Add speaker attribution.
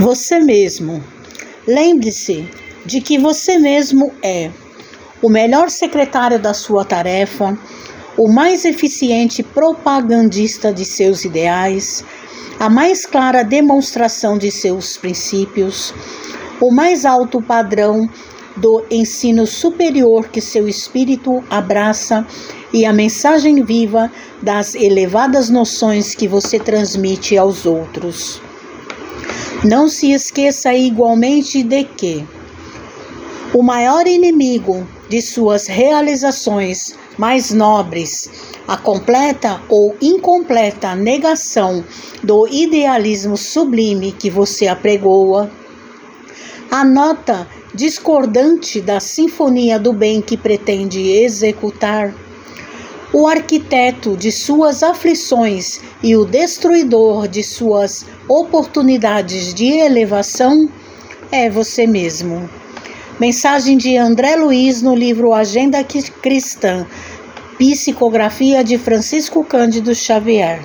Speaker 1: Você mesmo. Lembre-se de que você mesmo é o melhor secretário da sua tarefa, o mais eficiente propagandista de seus ideais, a mais clara demonstração de seus princípios, o mais alto padrão do ensino superior que seu espírito abraça e a mensagem viva das elevadas noções que você transmite aos outros. Não se esqueça igualmente de que o maior inimigo de suas realizações mais nobres, a completa ou incompleta negação do idealismo sublime que você apregoa, a nota discordante da sinfonia do bem que pretende executar, o arquiteto de suas aflições e o destruidor de suas oportunidades de elevação é você mesmo. Mensagem de André Luiz no livro Agenda Cristã, Psicografia de Francisco Cândido Xavier.